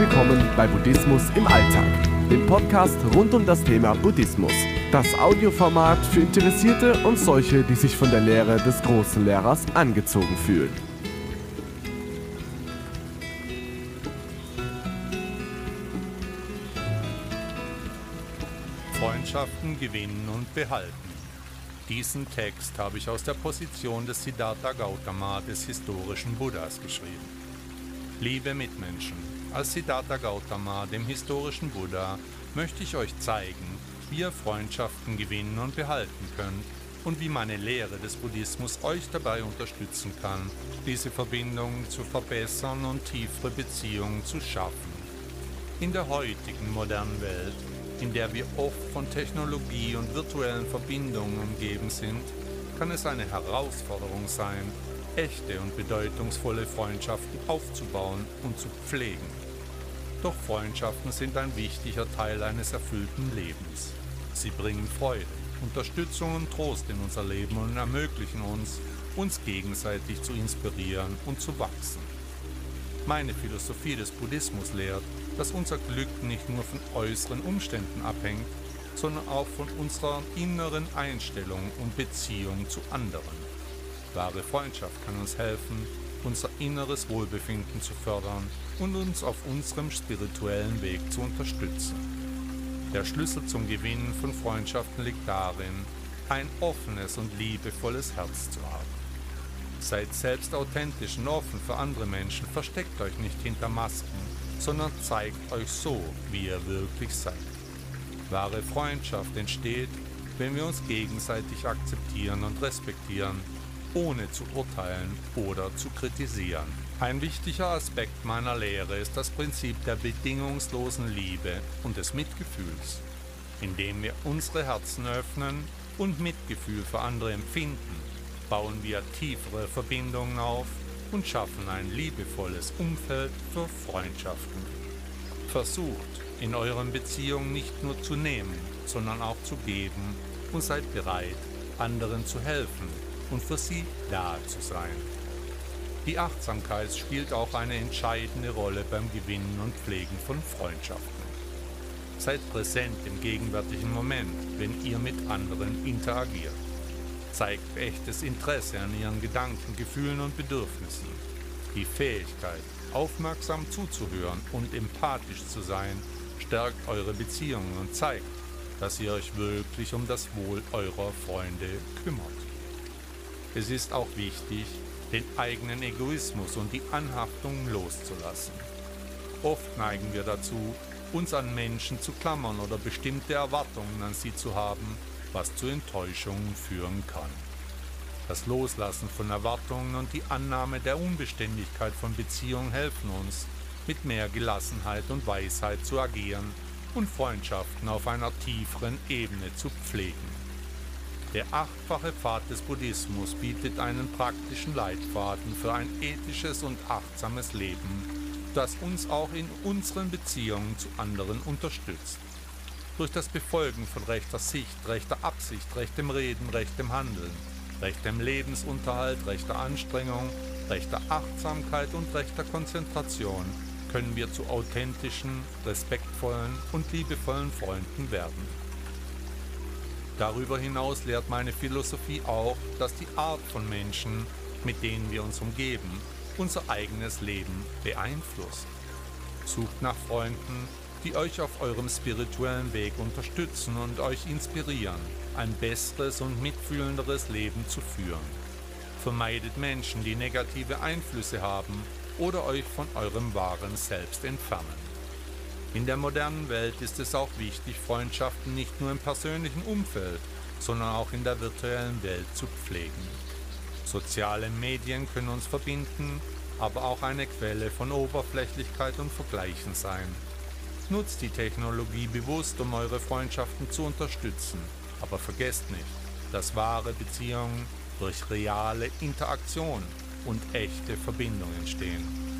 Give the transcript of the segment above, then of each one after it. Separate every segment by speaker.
Speaker 1: willkommen bei Buddhismus im Alltag, dem Podcast rund um das Thema Buddhismus. Das Audioformat für Interessierte und solche, die sich von der Lehre des großen Lehrers angezogen fühlen.
Speaker 2: Freundschaften gewinnen und behalten. Diesen Text habe ich aus der Position des Siddhartha Gautama, des historischen Buddhas, geschrieben. Liebe Mitmenschen, als Siddhartha Gautama, dem historischen Buddha, möchte ich euch zeigen, wie ihr Freundschaften gewinnen und behalten könnt und wie meine Lehre des Buddhismus euch dabei unterstützen kann, diese Verbindungen zu verbessern und tiefere Beziehungen zu schaffen. In der heutigen modernen Welt, in der wir oft von Technologie und virtuellen Verbindungen umgeben sind, kann es eine Herausforderung sein, echte und bedeutungsvolle Freundschaften aufzubauen und zu pflegen. Doch Freundschaften sind ein wichtiger Teil eines erfüllten Lebens. Sie bringen Freude, Unterstützung und Trost in unser Leben und ermöglichen uns, uns gegenseitig zu inspirieren und zu wachsen. Meine Philosophie des Buddhismus lehrt, dass unser Glück nicht nur von äußeren Umständen abhängt, sondern auch von unserer inneren Einstellung und Beziehung zu anderen. Wahre Freundschaft kann uns helfen, unser inneres Wohlbefinden zu fördern und uns auf unserem spirituellen Weg zu unterstützen. Der Schlüssel zum Gewinnen von Freundschaften liegt darin, ein offenes und liebevolles Herz zu haben. Seid selbst authentisch und offen für andere Menschen, versteckt euch nicht hinter Masken, sondern zeigt euch so, wie ihr wirklich seid. Wahre Freundschaft entsteht, wenn wir uns gegenseitig akzeptieren und respektieren ohne zu urteilen oder zu kritisieren. Ein wichtiger Aspekt meiner Lehre ist das Prinzip der bedingungslosen Liebe und des Mitgefühls. Indem wir unsere Herzen öffnen und Mitgefühl für andere empfinden, bauen wir tiefere Verbindungen auf und schaffen ein liebevolles Umfeld für Freundschaften. Versucht in euren Beziehungen nicht nur zu nehmen, sondern auch zu geben und seid bereit, anderen zu helfen und für sie da zu sein. Die Achtsamkeit spielt auch eine entscheidende Rolle beim Gewinnen und Pflegen von Freundschaften. Seid präsent im gegenwärtigen Moment, wenn ihr mit anderen interagiert. Zeigt echtes Interesse an ihren Gedanken, Gefühlen und Bedürfnissen. Die Fähigkeit, aufmerksam zuzuhören und empathisch zu sein, stärkt eure Beziehungen und zeigt, dass ihr euch wirklich um das Wohl eurer Freunde kümmert. Es ist auch wichtig, den eigenen Egoismus und die Anhaftung loszulassen. Oft neigen wir dazu, uns an Menschen zu klammern oder bestimmte Erwartungen an sie zu haben, was zu Enttäuschungen führen kann. Das Loslassen von Erwartungen und die Annahme der Unbeständigkeit von Beziehungen helfen uns, mit mehr Gelassenheit und Weisheit zu agieren und Freundschaften auf einer tieferen Ebene zu pflegen. Der achtfache Pfad des Buddhismus bietet einen praktischen Leitfaden für ein ethisches und achtsames Leben, das uns auch in unseren Beziehungen zu anderen unterstützt. Durch das Befolgen von rechter Sicht, rechter Absicht, rechtem Reden, rechtem Handeln, rechtem Lebensunterhalt, rechter Anstrengung, rechter Achtsamkeit und rechter Konzentration können wir zu authentischen, respektvollen und liebevollen Freunden werden. Darüber hinaus lehrt meine Philosophie auch, dass die Art von Menschen, mit denen wir uns umgeben, unser eigenes Leben beeinflusst. Sucht nach Freunden, die euch auf eurem spirituellen Weg unterstützen und euch inspirieren, ein besseres und mitfühlenderes Leben zu führen. Vermeidet Menschen, die negative Einflüsse haben oder euch von eurem wahren Selbst entfernen. In der modernen Welt ist es auch wichtig, Freundschaften nicht nur im persönlichen Umfeld, sondern auch in der virtuellen Welt zu pflegen. Soziale Medien können uns verbinden, aber auch eine Quelle von Oberflächlichkeit und Vergleichen sein. Nutzt die Technologie bewusst, um eure Freundschaften zu unterstützen, aber vergesst nicht, dass wahre Beziehungen durch reale Interaktion und echte Verbindungen entstehen.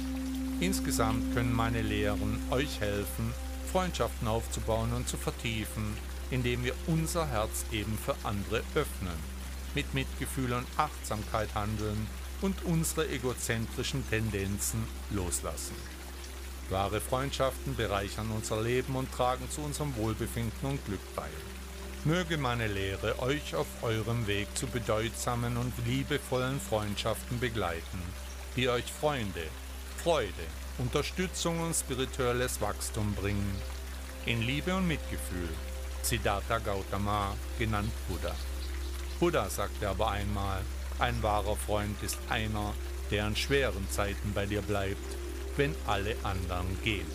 Speaker 2: Insgesamt können meine Lehren euch helfen, Freundschaften aufzubauen und zu vertiefen, indem wir unser Herz eben für andere öffnen, mit Mitgefühl und Achtsamkeit handeln und unsere egozentrischen Tendenzen loslassen. Wahre Freundschaften bereichern unser Leben und tragen zu unserem Wohlbefinden und Glück bei. Möge meine Lehre euch auf eurem Weg zu bedeutsamen und liebevollen Freundschaften begleiten, die euch Freunde, Freude, Unterstützung und spirituelles Wachstum bringen. In Liebe und Mitgefühl. Siddhartha Gautama, genannt Buddha. Buddha sagte aber einmal, ein wahrer Freund ist einer, der an schweren Zeiten bei dir bleibt wenn alle anderen gehen.